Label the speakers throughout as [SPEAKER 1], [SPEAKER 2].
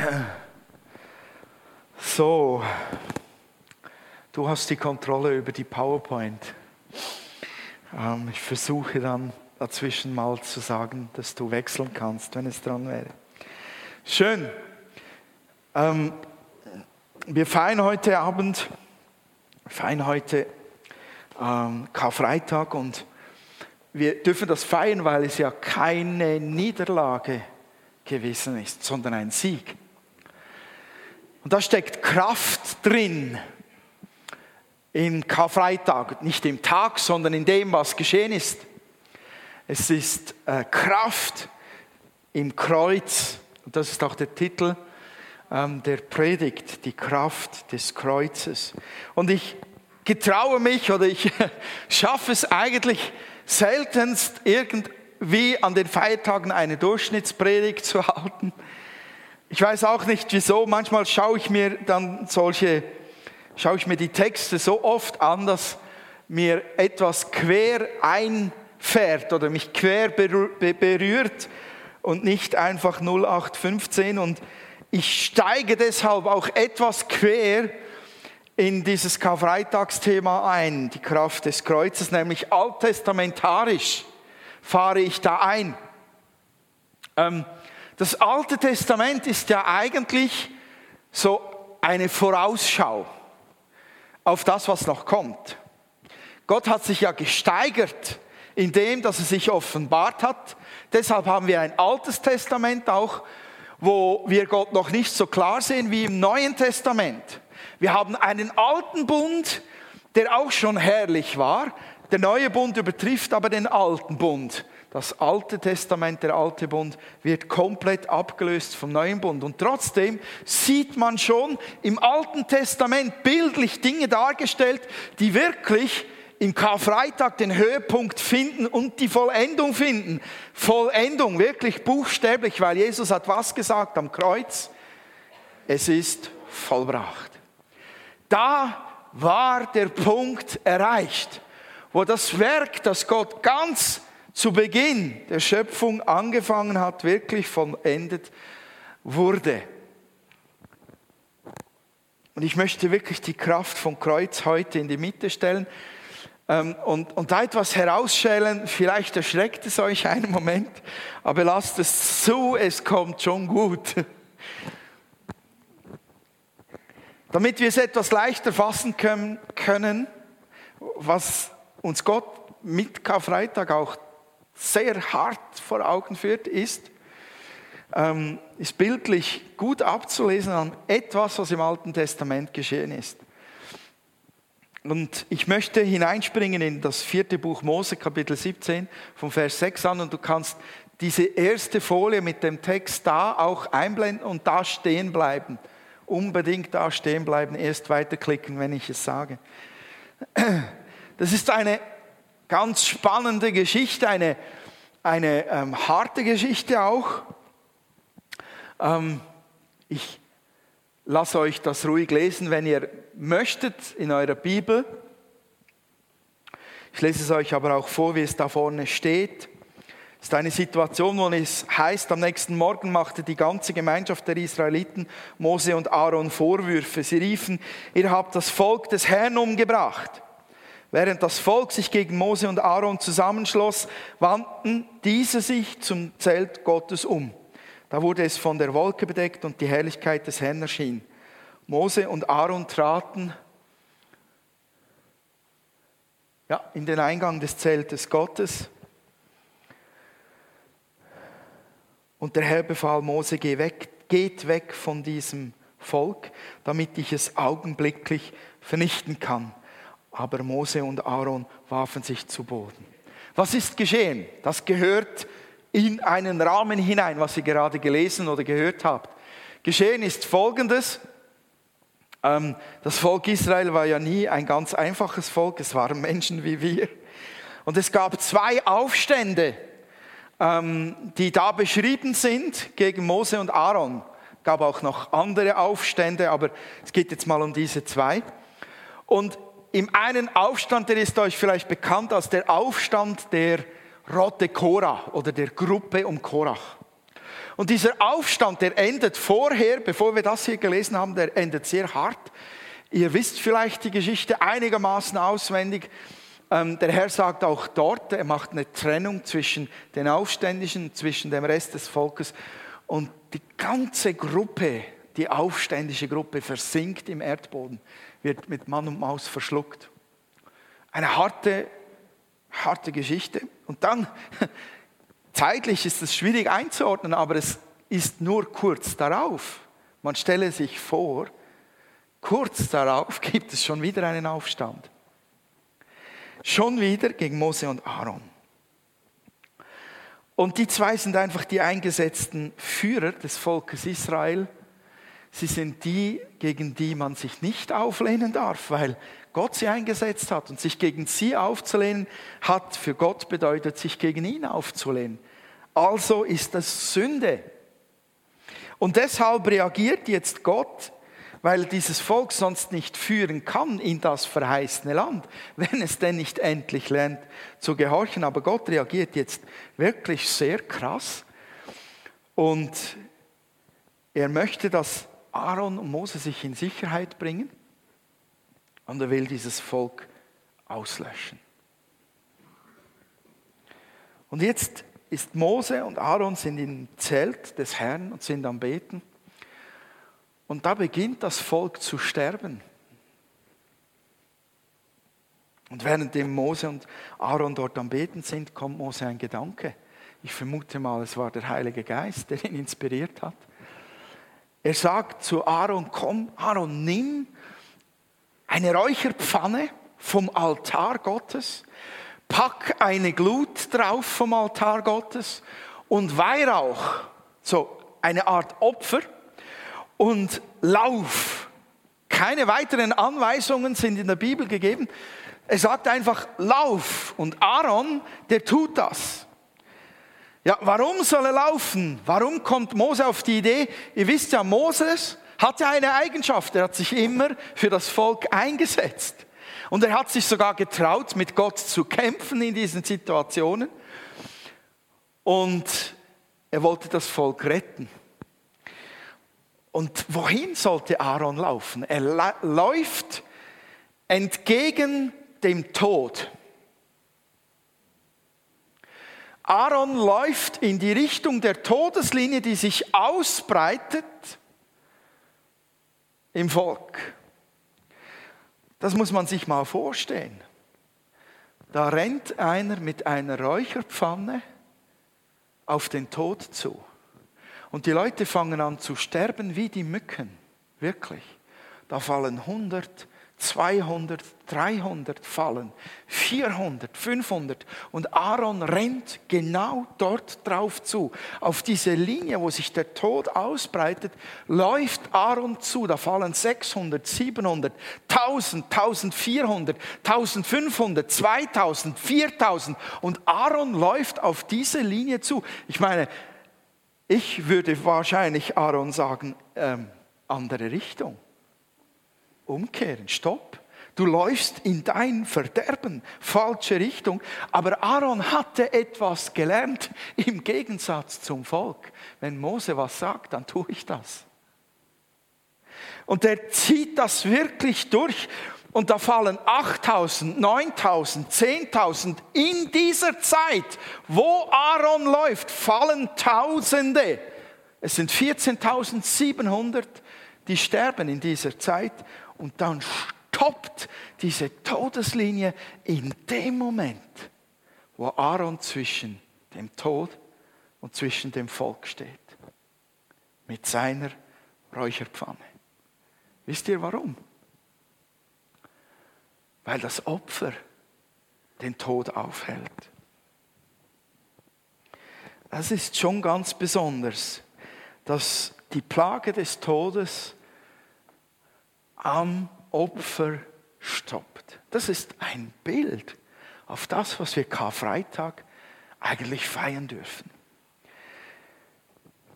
[SPEAKER 1] So, du hast die Kontrolle über die PowerPoint. Ähm, ich versuche dann dazwischen mal zu sagen, dass du wechseln kannst, wenn es dran wäre. Schön. Ähm, wir feiern heute Abend, feiern heute ähm, Karfreitag und wir dürfen das feiern, weil es ja keine Niederlage gewesen ist, sondern ein Sieg. Und da steckt Kraft drin im Karfreitag, nicht im Tag, sondern in dem, was geschehen ist. Es ist äh, Kraft im Kreuz, und das ist auch der Titel ähm, der Predigt, die Kraft des Kreuzes. Und ich getraue mich oder ich schaffe es eigentlich seltenst irgendwie an den Feiertagen eine Durchschnittspredigt zu halten. Ich weiß auch nicht wieso, manchmal schaue ich mir dann solche, schaue ich mir die Texte so oft an, dass mir etwas quer einfährt oder mich quer berührt und nicht einfach 0815 und ich steige deshalb auch etwas quer in dieses Karfreitagsthema ein, die Kraft des Kreuzes, nämlich alttestamentarisch fahre ich da ein. Ähm, das Alte Testament ist ja eigentlich so eine Vorausschau auf das, was noch kommt. Gott hat sich ja gesteigert in dem, dass er sich offenbart hat. Deshalb haben wir ein altes Testament auch, wo wir Gott noch nicht so klar sehen wie im Neuen Testament. Wir haben einen alten Bund, der auch schon herrlich war. Der neue Bund übertrifft aber den alten Bund. Das Alte Testament, der Alte Bund, wird komplett abgelöst vom Neuen Bund. Und trotzdem sieht man schon im Alten Testament bildlich Dinge dargestellt, die wirklich im Karfreitag den Höhepunkt finden und die Vollendung finden. Vollendung, wirklich buchstäblich, weil Jesus hat was gesagt am Kreuz? Es ist vollbracht. Da war der Punkt erreicht, wo das Werk, das Gott ganz zu Beginn der Schöpfung angefangen hat, wirklich vollendet wurde. Und ich möchte wirklich die Kraft vom Kreuz heute in die Mitte stellen ähm, und, und da etwas herausschälen. Vielleicht erschreckt es euch einen Moment, aber lasst es zu, es kommt schon gut. Damit wir es etwas leichter fassen können, was uns Gott mit Karfreitag auch sehr hart vor Augen führt, ist, ähm, ist bildlich gut abzulesen an etwas, was im Alten Testament geschehen ist. Und ich möchte hineinspringen in das vierte Buch Mose, Kapitel 17, vom Vers 6 an, und du kannst diese erste Folie mit dem Text da auch einblenden und da stehen bleiben. Unbedingt da stehen bleiben, erst weiterklicken, wenn ich es sage. Das ist eine ganz spannende Geschichte, eine, eine ähm, harte Geschichte auch. Ähm, ich lasse euch das ruhig lesen, wenn ihr möchtet, in eurer Bibel. Ich lese es euch aber auch vor, wie es da vorne steht. Es ist eine Situation, wo es heißt, am nächsten Morgen machte die ganze Gemeinschaft der Israeliten Mose und Aaron Vorwürfe. Sie riefen, ihr habt das Volk des Herrn umgebracht. Während das Volk sich gegen Mose und Aaron zusammenschloss, wandten diese sich zum Zelt Gottes um. Da wurde es von der Wolke bedeckt und die Herrlichkeit des Herrn erschien. Mose und Aaron traten ja, in den Eingang des Zeltes Gottes. Und der Herr befahl Mose, geh weg, geht weg von diesem Volk, damit ich es augenblicklich vernichten kann aber Mose und Aaron warfen sich zu Boden. Was ist geschehen? Das gehört in einen Rahmen hinein, was ihr gerade gelesen oder gehört habt. Geschehen ist Folgendes. Ähm, das Volk Israel war ja nie ein ganz einfaches Volk, es waren Menschen wie wir. Und es gab zwei Aufstände, ähm, die da beschrieben sind gegen Mose und Aaron. Es gab auch noch andere Aufstände, aber es geht jetzt mal um diese zwei. Und im einen Aufstand, der ist euch vielleicht bekannt als der Aufstand der Rote Korah oder der Gruppe um Korach. Und dieser Aufstand, der endet vorher, bevor wir das hier gelesen haben, der endet sehr hart. Ihr wisst vielleicht die Geschichte einigermaßen auswendig. Ähm, der Herr sagt auch dort, er macht eine Trennung zwischen den Aufständischen, zwischen dem Rest des Volkes. Und die ganze Gruppe, die aufständische Gruppe, versinkt im Erdboden, wird mit Mann und Maus verschluckt. Eine harte, harte Geschichte. Und dann, zeitlich ist es schwierig einzuordnen, aber es ist nur kurz darauf. Man stelle sich vor, kurz darauf gibt es schon wieder einen Aufstand. Schon wieder gegen Mose und Aaron. Und die zwei sind einfach die eingesetzten Führer des Volkes Israel. Sie sind die, gegen die man sich nicht auflehnen darf, weil Gott sie eingesetzt hat. Und sich gegen sie aufzulehnen, hat für Gott bedeutet, sich gegen ihn aufzulehnen. Also ist das Sünde. Und deshalb reagiert jetzt Gott weil dieses Volk sonst nicht führen kann in das verheißene Land, wenn es denn nicht endlich lernt zu gehorchen. Aber Gott reagiert jetzt wirklich sehr krass und er möchte, dass Aaron und Mose sich in Sicherheit bringen und er will dieses Volk auslöschen. Und jetzt ist Mose und Aaron sind im Zelt des Herrn und sind am Beten. Und da beginnt das Volk zu sterben. Und während Mose und Aaron dort am Beten sind, kommt Mose ein Gedanke. Ich vermute mal, es war der Heilige Geist, der ihn inspiriert hat. Er sagt zu Aaron, komm, Aaron, nimm eine Räucherpfanne vom Altar Gottes, pack eine Glut drauf vom Altar Gottes und Weihrauch, so eine Art Opfer, und lauf. Keine weiteren Anweisungen sind in der Bibel gegeben. Er sagt einfach, lauf. Und Aaron, der tut das. Ja, warum soll er laufen? Warum kommt Mose auf die Idee? Ihr wisst ja, Moses hatte eine Eigenschaft. Er hat sich immer für das Volk eingesetzt. Und er hat sich sogar getraut, mit Gott zu kämpfen in diesen Situationen. Und er wollte das Volk retten. Und wohin sollte Aaron laufen? Er läuft entgegen dem Tod. Aaron läuft in die Richtung der Todeslinie, die sich ausbreitet im Volk. Das muss man sich mal vorstellen. Da rennt einer mit einer Räucherpfanne auf den Tod zu. Und die Leute fangen an zu sterben wie die Mücken. Wirklich. Da fallen 100, 200, 300 fallen, 400, 500 und Aaron rennt genau dort drauf zu. Auf diese Linie, wo sich der Tod ausbreitet, läuft Aaron zu. Da fallen 600, 700, 1000, 1400, 1500, 2000, 4000 und Aaron läuft auf diese Linie zu. Ich meine, ich würde wahrscheinlich Aaron sagen, ähm, andere Richtung. Umkehren, stopp. Du läufst in dein Verderben, falsche Richtung. Aber Aaron hatte etwas gelernt im Gegensatz zum Volk. Wenn Mose was sagt, dann tue ich das. Und er zieht das wirklich durch. Und da fallen 8000, 9000, 10.000. In dieser Zeit, wo Aaron läuft, fallen Tausende. Es sind 14.700, die sterben in dieser Zeit. Und dann stoppt diese Todeslinie in dem Moment, wo Aaron zwischen dem Tod und zwischen dem Volk steht. Mit seiner Räucherpfanne. Wisst ihr warum? weil das Opfer den Tod aufhält. Das ist schon ganz besonders, dass die Plage des Todes am Opfer stoppt. Das ist ein Bild auf das, was wir Karfreitag eigentlich feiern dürfen.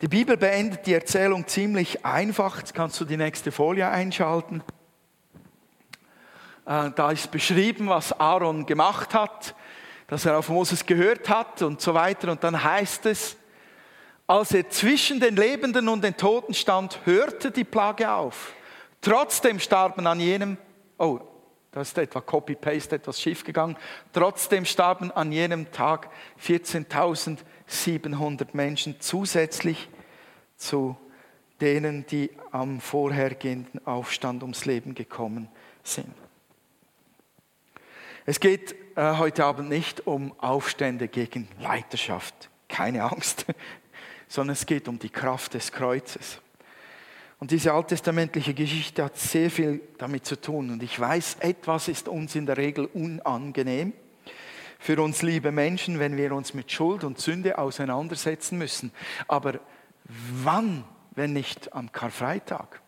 [SPEAKER 1] Die Bibel beendet die Erzählung ziemlich einfach. Jetzt kannst du die nächste Folie einschalten. Äh, da ist beschrieben, was Aaron gemacht hat, dass er auf Moses gehört hat und so weiter. Und dann heißt es, Als er zwischen den Lebenden und den Toten stand, hörte die Plage auf. Trotzdem starben an jenem, oh, da ist etwa Copy-Paste etwas schiefgegangen. Trotzdem starben an jenem Tag 14.700 Menschen zusätzlich zu denen, die am vorhergehenden Aufstand ums Leben gekommen sind. Es geht äh, heute Abend nicht um Aufstände gegen Leiterschaft, keine Angst, sondern es geht um die Kraft des Kreuzes. Und diese alttestamentliche Geschichte hat sehr viel damit zu tun. Und ich weiß, etwas ist uns in der Regel unangenehm für uns liebe Menschen, wenn wir uns mit Schuld und Sünde auseinandersetzen müssen. Aber wann, wenn nicht am Karfreitag?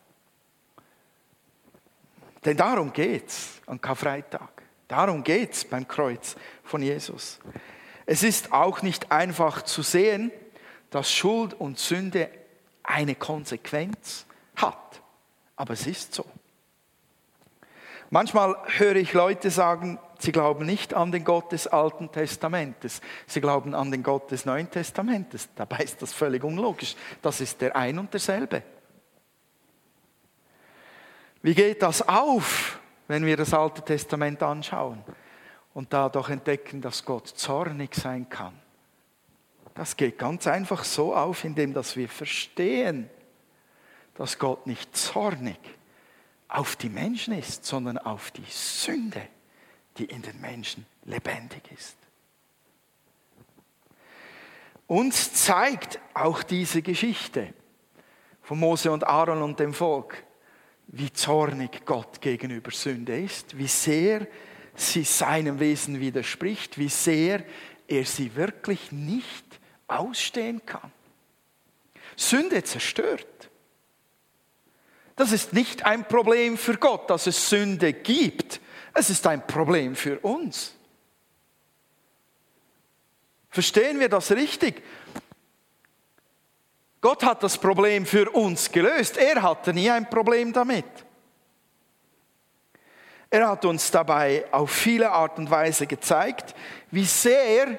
[SPEAKER 1] Denn darum geht es an Karfreitag. Darum geht es beim Kreuz von Jesus. Es ist auch nicht einfach zu sehen, dass Schuld und Sünde eine Konsequenz hat. Aber es ist so. Manchmal höre ich Leute sagen, sie glauben nicht an den Gott des Alten Testamentes, sie glauben an den Gott des Neuen Testamentes. Dabei ist das völlig unlogisch. Das ist der ein und derselbe. Wie geht das auf, wenn wir das Alte Testament anschauen und dadurch entdecken, dass Gott zornig sein kann? Das geht ganz einfach so auf, indem dass wir verstehen, dass Gott nicht zornig auf die Menschen ist, sondern auf die Sünde, die in den Menschen lebendig ist. Uns zeigt auch diese Geschichte von Mose und Aaron und dem Volk, wie zornig Gott gegenüber Sünde ist, wie sehr sie seinem Wesen widerspricht, wie sehr er sie wirklich nicht ausstehen kann. Sünde zerstört. Das ist nicht ein Problem für Gott, dass es Sünde gibt. Es ist ein Problem für uns. Verstehen wir das richtig? Gott hat das Problem für uns gelöst. Er hatte nie ein Problem damit. Er hat uns dabei auf viele Art und Weise gezeigt, wie sehr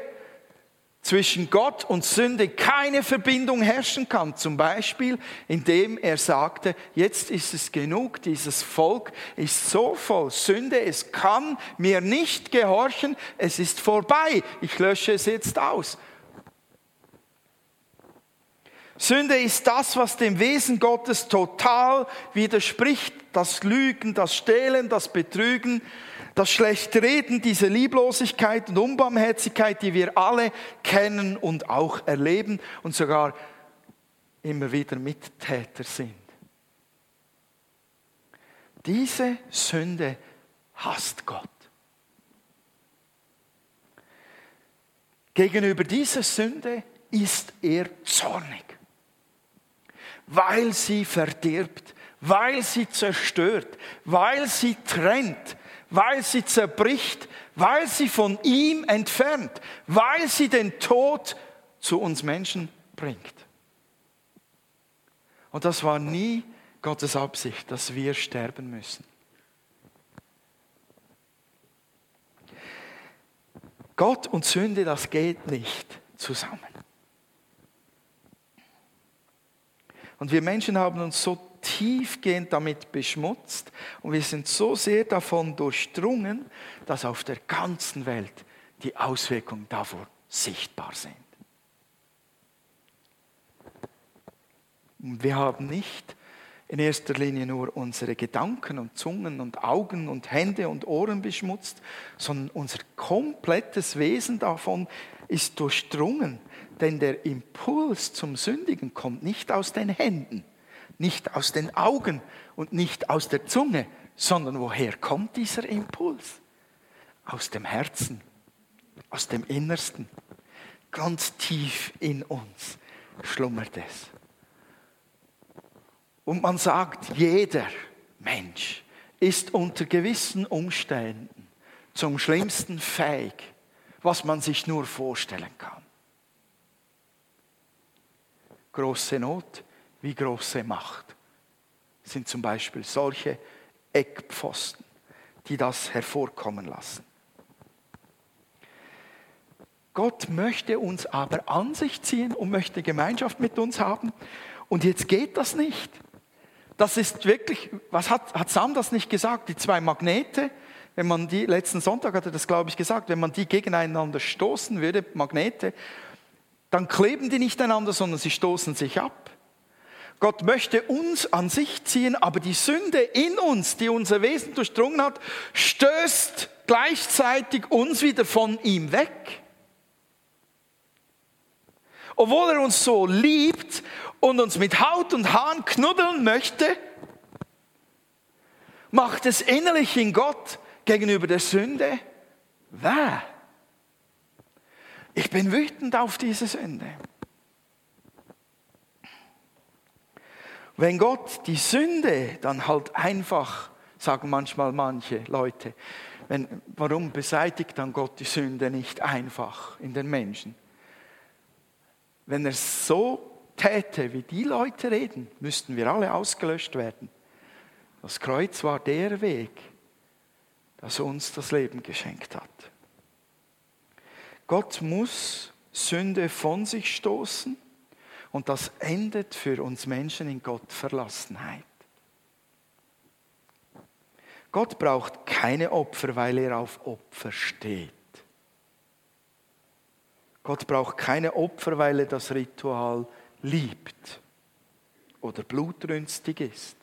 [SPEAKER 1] zwischen Gott und Sünde keine Verbindung herrschen kann. Zum Beispiel, indem er sagte, jetzt ist es genug, dieses Volk ist so voll Sünde, es kann mir nicht gehorchen, es ist vorbei, ich lösche es jetzt aus. Sünde ist das, was dem Wesen Gottes total widerspricht. Das Lügen, das Stehlen, das Betrügen, das Schlechtreden, diese Lieblosigkeit und Unbarmherzigkeit, die wir alle kennen und auch erleben und sogar immer wieder Mittäter sind. Diese Sünde hasst Gott. Gegenüber dieser Sünde ist er zornig, weil sie verdirbt, weil sie zerstört, weil sie trennt, weil sie zerbricht, weil sie von ihm entfernt, weil sie den Tod zu uns Menschen bringt. Und das war nie Gottes Absicht, dass wir sterben müssen. Gott und Sünde, das geht nicht zusammen. Und wir Menschen haben uns so tiefgehend damit beschmutzt und wir sind so sehr davon durchdrungen, dass auf der ganzen Welt die Auswirkungen davon sichtbar sind. Und wir haben nicht in erster Linie nur unsere Gedanken und Zungen und Augen und Hände und Ohren beschmutzt, sondern unser komplettes Wesen davon ist durchdrungen. Denn der Impuls zum Sündigen kommt nicht aus den Händen, nicht aus den Augen und nicht aus der Zunge, sondern woher kommt dieser Impuls? Aus dem Herzen, aus dem Innersten. Ganz tief in uns schlummert es. Und man sagt, jeder Mensch ist unter gewissen Umständen zum Schlimmsten fähig, was man sich nur vorstellen kann. Große Not, wie große Macht sind zum Beispiel solche Eckpfosten, die das hervorkommen lassen. Gott möchte uns aber an sich ziehen und möchte Gemeinschaft mit uns haben. Und jetzt geht das nicht. Das ist wirklich, was hat, hat Sam das nicht gesagt? Die zwei Magnete, wenn man die, letzten Sonntag hat er das, glaube ich, gesagt, wenn man die gegeneinander stoßen würde, Magnete, dann kleben die nicht einander, sondern sie stoßen sich ab. Gott möchte uns an sich ziehen, aber die Sünde in uns, die unser Wesen durchdrungen hat, stößt gleichzeitig uns wieder von ihm weg. Obwohl er uns so liebt und uns mit Haut und Haaren knuddeln möchte, macht es innerlich in Gott gegenüber der Sünde weh. Ich bin wütend auf diese Sünde. Wenn Gott die Sünde dann halt einfach, sagen manchmal manche Leute, wenn, warum beseitigt dann Gott die Sünde nicht einfach in den Menschen? Wenn er so täte, wie die Leute reden, müssten wir alle ausgelöscht werden. Das Kreuz war der Weg, das uns das Leben geschenkt hat. Gott muss Sünde von sich stoßen und das endet für uns Menschen in Gottverlassenheit. Gott braucht keine Opfer, weil er auf Opfer steht. Gott braucht keine Opfer, weil er das Ritual liebt oder blutrünstig ist.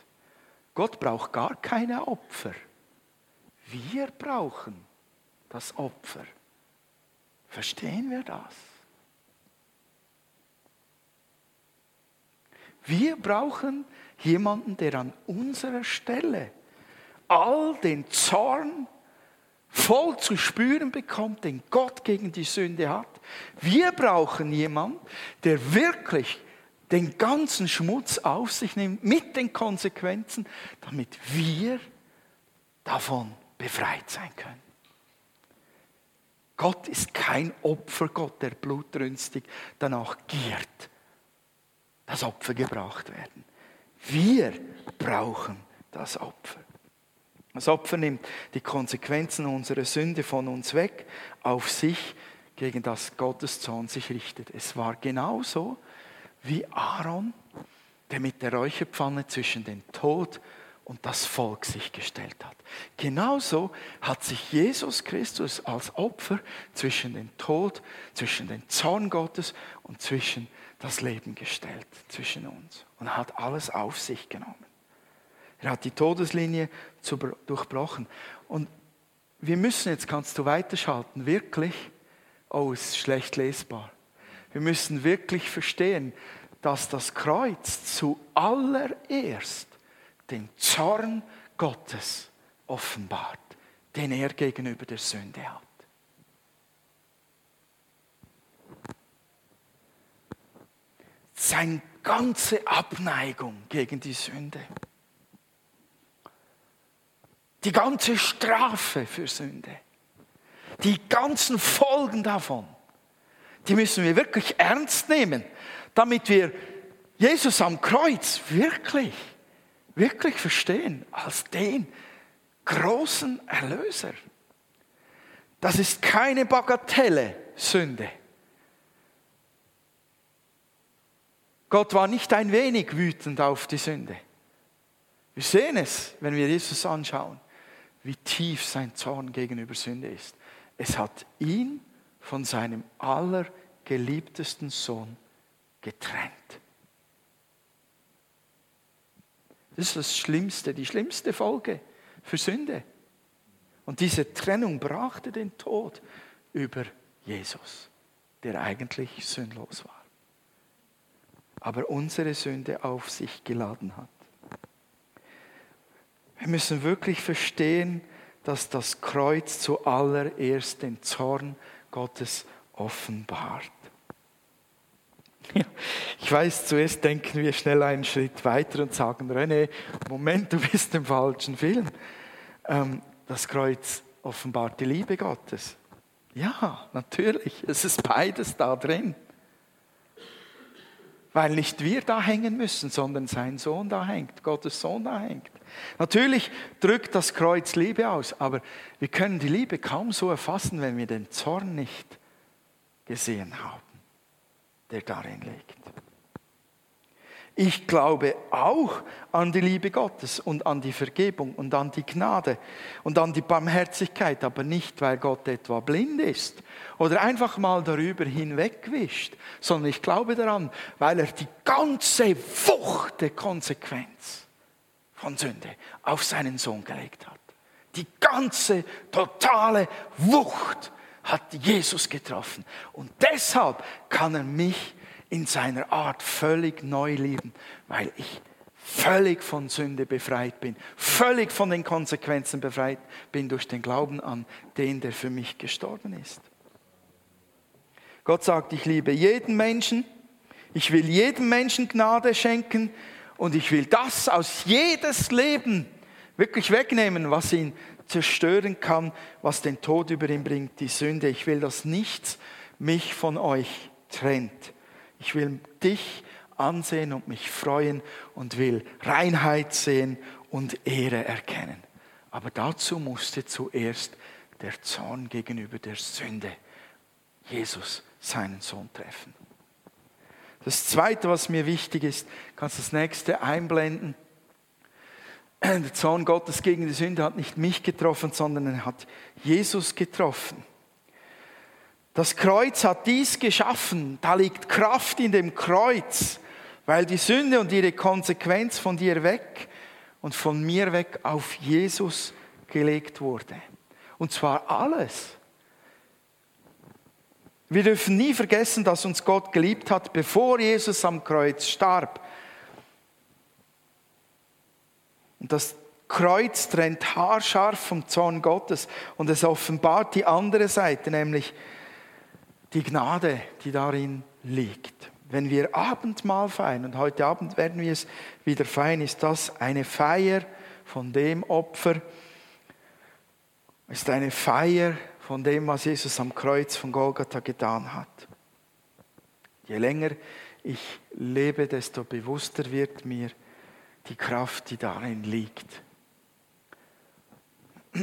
[SPEAKER 1] Gott braucht gar keine Opfer. Wir brauchen das Opfer. Verstehen wir das? Wir brauchen jemanden, der an unserer Stelle all den Zorn voll zu spüren bekommt, den Gott gegen die Sünde hat. Wir brauchen jemanden, der wirklich den ganzen Schmutz auf sich nimmt mit den Konsequenzen, damit wir davon befreit sein können. Gott ist kein Opfergott, der blutrünstig danach giert, das Opfer gebracht werden. Wir brauchen das Opfer. Das Opfer nimmt die Konsequenzen unserer Sünde von uns weg, auf sich, gegen das Gottes Zorn sich richtet. Es war genauso wie Aaron, der mit der Räucherpfanne zwischen den Tod und das Volk sich gestellt hat. Genauso hat sich Jesus Christus als Opfer zwischen den Tod, zwischen den Zorn Gottes und zwischen das Leben gestellt, zwischen uns und hat alles auf sich genommen. Er hat die Todeslinie durchbrochen. Und wir müssen, jetzt kannst du weiterschalten, wirklich, oh, es ist schlecht lesbar. Wir müssen wirklich verstehen, dass das Kreuz zuallererst den Zorn Gottes offenbart, den er gegenüber der Sünde hat. Seine ganze Abneigung gegen die Sünde. Die ganze Strafe für Sünde. Die ganzen Folgen davon. Die müssen wir wirklich ernst nehmen, damit wir Jesus am Kreuz wirklich wirklich verstehen als den großen Erlöser. Das ist keine Bagatelle Sünde. Gott war nicht ein wenig wütend auf die Sünde. Wir sehen es, wenn wir Jesus anschauen, wie tief sein Zorn gegenüber Sünde ist. Es hat ihn von seinem allergeliebtesten Sohn getrennt. Das ist das Schlimmste, die schlimmste Folge für Sünde. Und diese Trennung brachte den Tod über Jesus, der eigentlich sündlos war, aber unsere Sünde auf sich geladen hat. Wir müssen wirklich verstehen, dass das Kreuz zuallererst den Zorn Gottes offenbart. Ich weiß, zuerst denken wir schnell einen Schritt weiter und sagen, René, Moment, du bist im falschen Film. Ähm, das Kreuz offenbart die Liebe Gottes. Ja, natürlich, es ist beides da drin. Weil nicht wir da hängen müssen, sondern sein Sohn da hängt, Gottes Sohn da hängt. Natürlich drückt das Kreuz Liebe aus, aber wir können die Liebe kaum so erfassen, wenn wir den Zorn nicht gesehen haben, der darin liegt. Ich glaube auch an die Liebe Gottes und an die Vergebung und an die Gnade und an die Barmherzigkeit, aber nicht, weil Gott etwa blind ist oder einfach mal darüber hinwegwischt, sondern ich glaube daran, weil er die ganze Wucht der Konsequenz von Sünde auf seinen Sohn gelegt hat. Die ganze totale Wucht hat Jesus getroffen und deshalb kann er mich in seiner Art völlig neu lieben, weil ich völlig von Sünde befreit bin, völlig von den Konsequenzen befreit bin durch den Glauben an den, der für mich gestorben ist. Gott sagt, ich liebe jeden Menschen, ich will jedem Menschen Gnade schenken und ich will das aus jedes Leben wirklich wegnehmen, was ihn zerstören kann, was den Tod über ihn bringt, die Sünde. Ich will, dass nichts mich von euch trennt. Ich will dich ansehen und mich freuen und will Reinheit sehen und Ehre erkennen. Aber dazu musste zuerst der Zorn gegenüber der Sünde Jesus seinen Sohn treffen. Das Zweite, was mir wichtig ist, kannst du das nächste einblenden. Der Zorn Gottes gegen die Sünde hat nicht mich getroffen, sondern er hat Jesus getroffen. Das Kreuz hat dies geschaffen. Da liegt Kraft in dem Kreuz, weil die Sünde und ihre Konsequenz von dir weg und von mir weg auf Jesus gelegt wurde. Und zwar alles. Wir dürfen nie vergessen, dass uns Gott geliebt hat, bevor Jesus am Kreuz starb. Und das Kreuz trennt haarscharf vom Zorn Gottes und es offenbart die andere Seite, nämlich die Gnade, die darin liegt. Wenn wir Abendmahl feiern, und heute Abend werden wir es wieder feiern, ist das eine Feier von dem Opfer, ist eine Feier von dem, was Jesus am Kreuz von Golgatha getan hat. Je länger ich lebe, desto bewusster wird mir die Kraft, die darin liegt.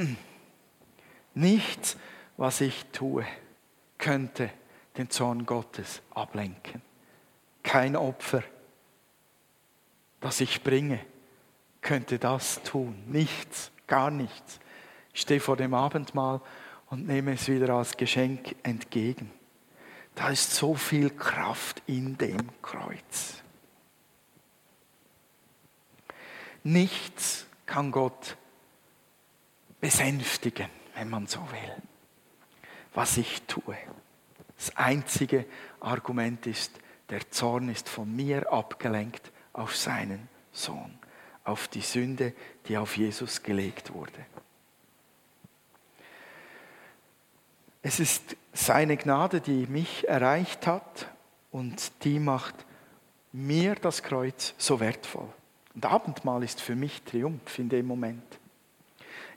[SPEAKER 1] Nichts, was ich tue, könnte den Zorn Gottes ablenken. Kein Opfer, das ich bringe, könnte das tun. Nichts, gar nichts. Ich stehe vor dem Abendmahl und nehme es wieder als Geschenk entgegen. Da ist so viel Kraft in dem Kreuz. Nichts kann Gott besänftigen, wenn man so will, was ich tue. Das einzige Argument ist, der Zorn ist von mir abgelenkt auf seinen Sohn, auf die Sünde, die auf Jesus gelegt wurde. Es ist seine Gnade, die mich erreicht hat und die macht mir das Kreuz so wertvoll. Und Abendmahl ist für mich Triumph in dem Moment.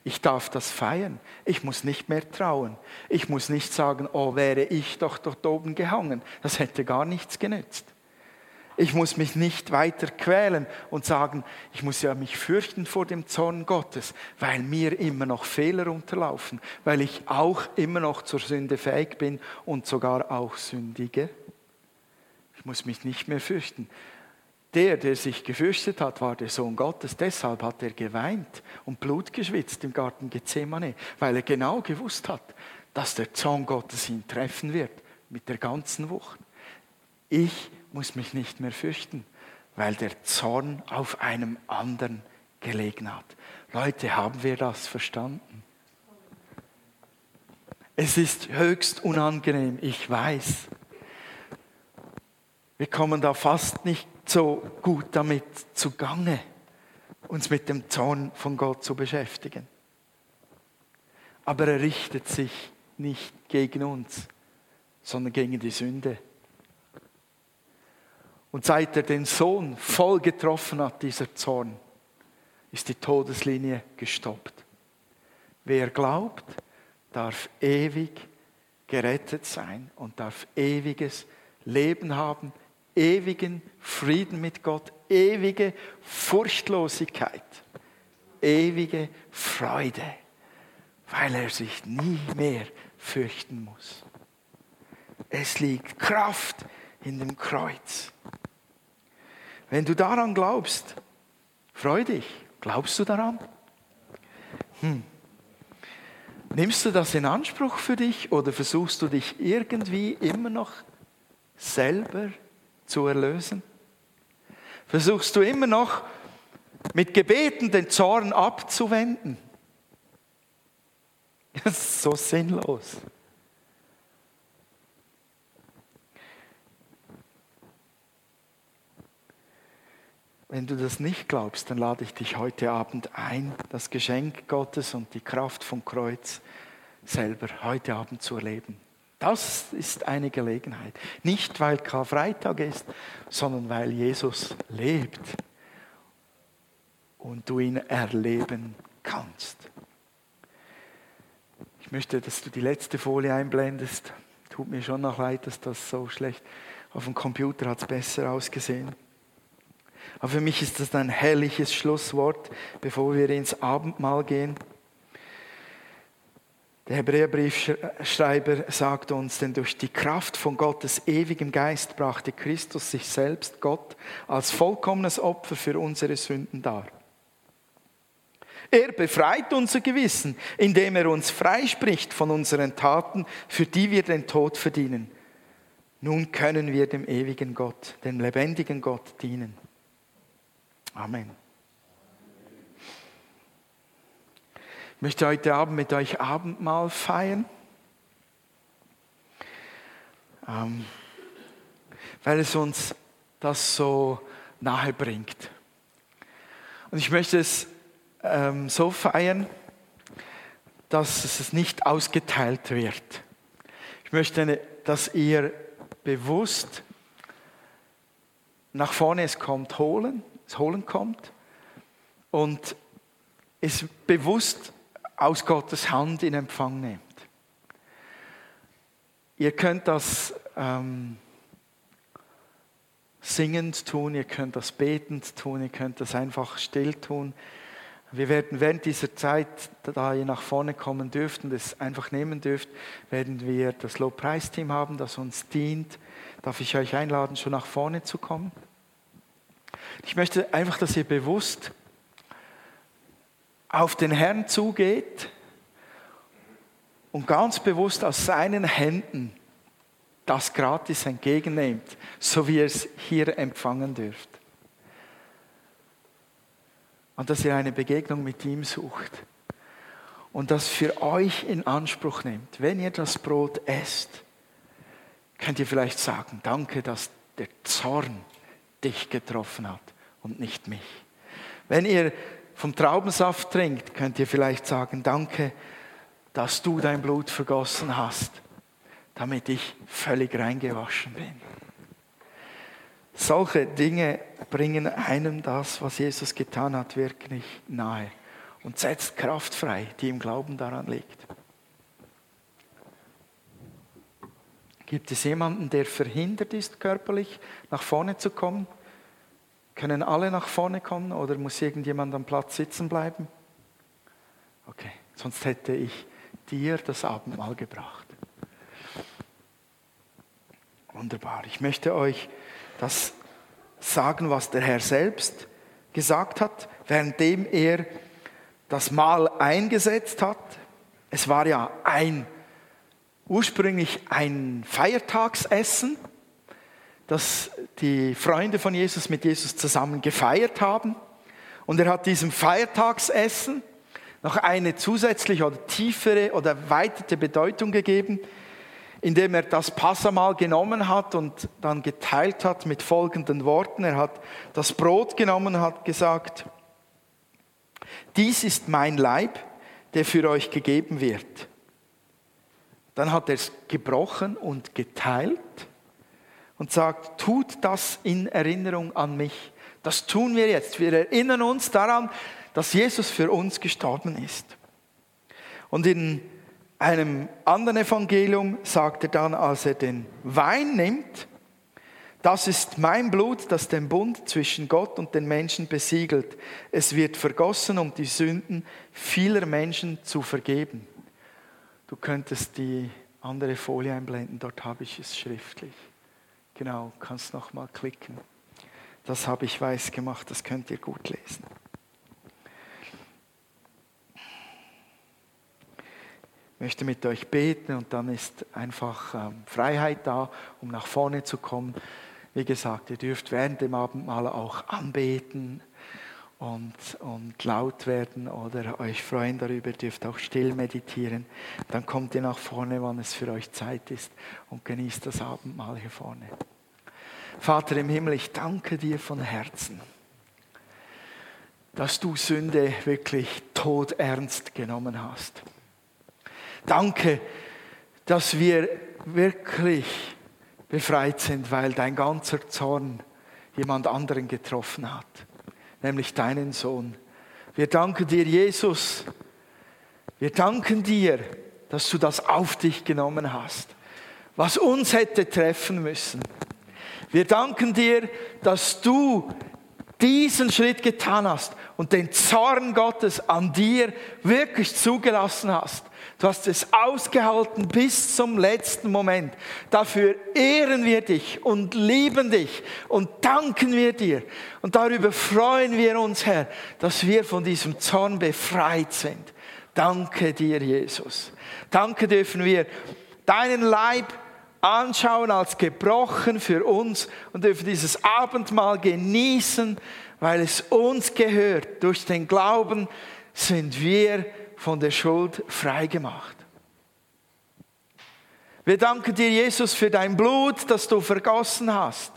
[SPEAKER 1] Ich darf das feiern. Ich muss nicht mehr trauen. Ich muss nicht sagen, oh, wäre ich doch dort oben gehangen. Das hätte gar nichts genützt. Ich muss mich nicht weiter quälen und sagen, ich muss ja mich fürchten vor dem Zorn Gottes, weil mir immer noch Fehler unterlaufen, weil ich auch immer noch zur Sünde fähig bin und sogar auch sündige. Ich muss mich nicht mehr fürchten, der, der sich gefürchtet hat, war der Sohn Gottes. Deshalb hat er geweint und Blut geschwitzt im Garten Gethsemane, weil er genau gewusst hat, dass der Zorn Gottes ihn treffen wird mit der ganzen Wucht. Ich muss mich nicht mehr fürchten, weil der Zorn auf einem anderen gelegen hat. Leute, haben wir das verstanden? Es ist höchst unangenehm, ich weiß. Wir kommen da fast nicht so gut damit zugange, uns mit dem Zorn von Gott zu beschäftigen. Aber er richtet sich nicht gegen uns, sondern gegen die Sünde. Und seit er den Sohn voll getroffen hat, dieser Zorn, ist die Todeslinie gestoppt. Wer glaubt, darf ewig gerettet sein und darf ewiges Leben haben ewigen Frieden mit Gott, ewige Furchtlosigkeit, ewige Freude, weil er sich nie mehr fürchten muss. Es liegt Kraft in dem Kreuz. Wenn du daran glaubst, freu dich. Glaubst du daran? Hm. Nimmst du das in Anspruch für dich oder versuchst du dich irgendwie immer noch selber zu erlösen? Versuchst du immer noch mit Gebeten den Zorn abzuwenden? Das ist so sinnlos. Wenn du das nicht glaubst, dann lade ich dich heute Abend ein, das Geschenk Gottes und die Kraft vom Kreuz selber heute Abend zu erleben. Das ist eine Gelegenheit. Nicht, weil Karfreitag ist, sondern weil Jesus lebt und du ihn erleben kannst. Ich möchte, dass du die letzte Folie einblendest. Tut mir schon noch leid, dass das so schlecht. Auf dem Computer hat es besser ausgesehen. Aber für mich ist das ein herrliches Schlusswort, bevor wir ins Abendmahl gehen. Der Hebräerbriefschreiber sagt uns, denn durch die Kraft von Gottes ewigem Geist brachte Christus sich selbst, Gott, als vollkommenes Opfer für unsere Sünden dar. Er befreit unser Gewissen, indem er uns freispricht von unseren Taten, für die wir den Tod verdienen. Nun können wir dem ewigen Gott, dem lebendigen Gott dienen. Amen. Ich möchte heute Abend mit euch Abendmahl feiern, ähm, weil es uns das so nahe bringt. Und ich möchte es ähm, so feiern, dass es nicht ausgeteilt wird. Ich möchte, dass ihr bewusst nach vorne es kommt holen das Holen kommt und es bewusst aus Gottes Hand in Empfang nimmt. Ihr könnt das ähm, singend tun, ihr könnt das betend tun, ihr könnt das einfach still tun. Wir werden während dieser Zeit, da ihr nach vorne kommen dürft und es einfach nehmen dürft, werden wir das Lobpreisteam haben, das uns dient. Darf ich euch einladen, schon nach vorne zu kommen? Ich möchte einfach, dass ihr bewusst auf den Herrn zugeht und ganz bewusst aus seinen Händen das gratis entgegennehmt, so wie ihr es hier empfangen dürft. Und dass ihr eine Begegnung mit ihm sucht und das für euch in Anspruch nehmt. Wenn ihr das Brot esst, könnt ihr vielleicht sagen, danke, dass der Zorn dich getroffen hat und nicht mich. Wenn ihr vom Traubensaft trinkt, könnt ihr vielleicht sagen, danke, dass du dein Blut vergossen hast, damit ich völlig reingewaschen bin. Solche Dinge bringen einem das, was Jesus getan hat, wirklich nahe und setzt Kraft frei, die im Glauben daran liegt. Gibt es jemanden, der verhindert ist, körperlich nach vorne zu kommen? Können alle nach vorne kommen oder muss irgendjemand am Platz sitzen bleiben? Okay, sonst hätte ich dir das Abendmahl gebracht. Wunderbar. Ich möchte euch das sagen, was der Herr selbst gesagt hat, währenddem er das Mahl eingesetzt hat. Es war ja ein ursprünglich ein Feiertagsessen, das die Freunde von Jesus mit Jesus zusammen gefeiert haben. Und er hat diesem Feiertagsessen noch eine zusätzliche oder tiefere oder erweiterte Bedeutung gegeben, indem er das Passamal genommen hat und dann geteilt hat mit folgenden Worten. Er hat das Brot genommen und hat gesagt, dies ist mein Leib, der für euch gegeben wird. Dann hat er es gebrochen und geteilt und sagt, tut das in Erinnerung an mich. Das tun wir jetzt. Wir erinnern uns daran, dass Jesus für uns gestorben ist. Und in einem anderen Evangelium sagt er dann, als er den Wein nimmt, das ist mein Blut, das den Bund zwischen Gott und den Menschen besiegelt. Es wird vergossen, um die Sünden vieler Menschen zu vergeben. Du könntest die andere Folie einblenden, dort habe ich es schriftlich. Genau, kannst noch mal klicken. Das habe ich weiß gemacht, das könnt ihr gut lesen. Ich möchte mit euch beten und dann ist einfach ähm, Freiheit da, um nach vorne zu kommen. Wie gesagt, ihr dürft während dem Abendmahl auch anbeten und, und laut werden oder euch freuen darüber, dürft auch still meditieren. Dann kommt ihr nach vorne, wann es für euch Zeit ist und genießt das Abendmahl hier vorne. Vater im Himmel, ich danke dir von Herzen, dass du Sünde wirklich todernst genommen hast. Danke, dass wir wirklich befreit sind, weil dein ganzer Zorn jemand anderen getroffen hat, nämlich deinen Sohn. Wir danken dir, Jesus. Wir danken dir, dass du das auf dich genommen hast, was uns hätte treffen müssen. Wir danken dir, dass du diesen Schritt getan hast und den Zorn Gottes an dir wirklich zugelassen hast. Du hast es ausgehalten bis zum letzten Moment. Dafür ehren wir dich und lieben dich und danken wir dir. Und darüber freuen wir uns, Herr, dass wir von diesem Zorn befreit sind. Danke dir, Jesus. Danke dürfen wir deinen Leib anschauen als gebrochen für uns und dürfen dieses Abendmahl genießen, weil es uns gehört. Durch den Glauben sind wir von der Schuld frei gemacht. Wir danken dir, Jesus, für dein Blut, das du vergossen hast.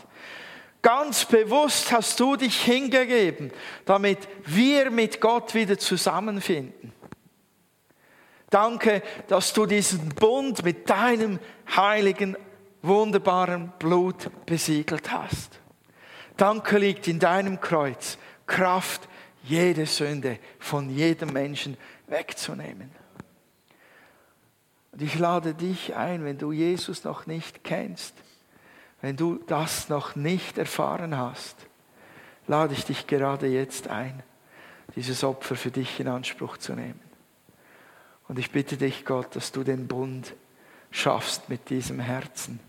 [SPEAKER 1] Ganz bewusst hast du dich hingegeben, damit wir mit Gott wieder zusammenfinden. Danke, dass du diesen Bund mit deinem heiligen, wunderbaren Blut besiegelt hast. Danke liegt in deinem Kreuz Kraft, jede Sünde von jedem Menschen wegzunehmen. Und ich lade dich ein, wenn du Jesus noch nicht kennst, wenn du das noch nicht erfahren hast, lade ich dich gerade jetzt ein, dieses Opfer für dich in Anspruch zu nehmen. Und ich bitte dich, Gott, dass du den Bund schaffst mit diesem Herzen,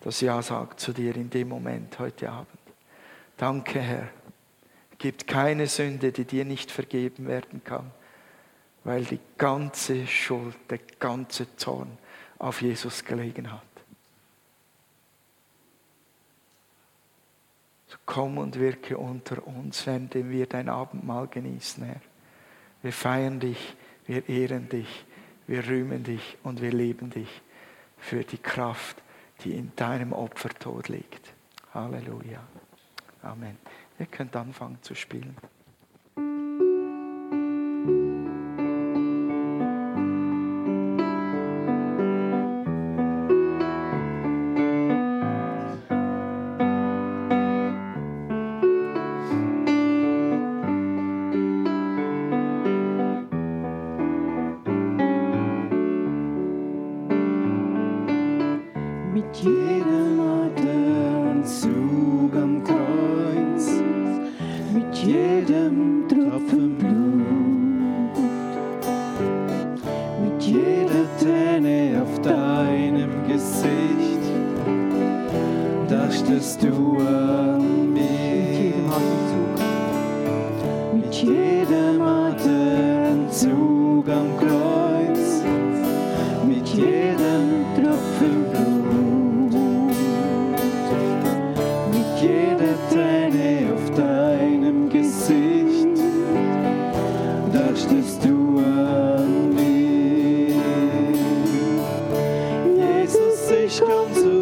[SPEAKER 1] das Ja sagt zu dir in dem Moment heute Abend. Danke, Herr. Es gibt keine Sünde, die dir nicht vergeben werden kann weil die ganze Schuld, der ganze Zorn auf Jesus gelegen hat. So komm und wirke unter uns, während wir dein Abendmahl genießen, Herr. Wir feiern dich, wir ehren dich, wir rühmen dich und wir lieben dich für die Kraft, die in deinem Opfertod liegt. Halleluja. Amen. Ihr könnt anfangen zu spielen.
[SPEAKER 2] Jesus,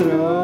[SPEAKER 2] encontramos.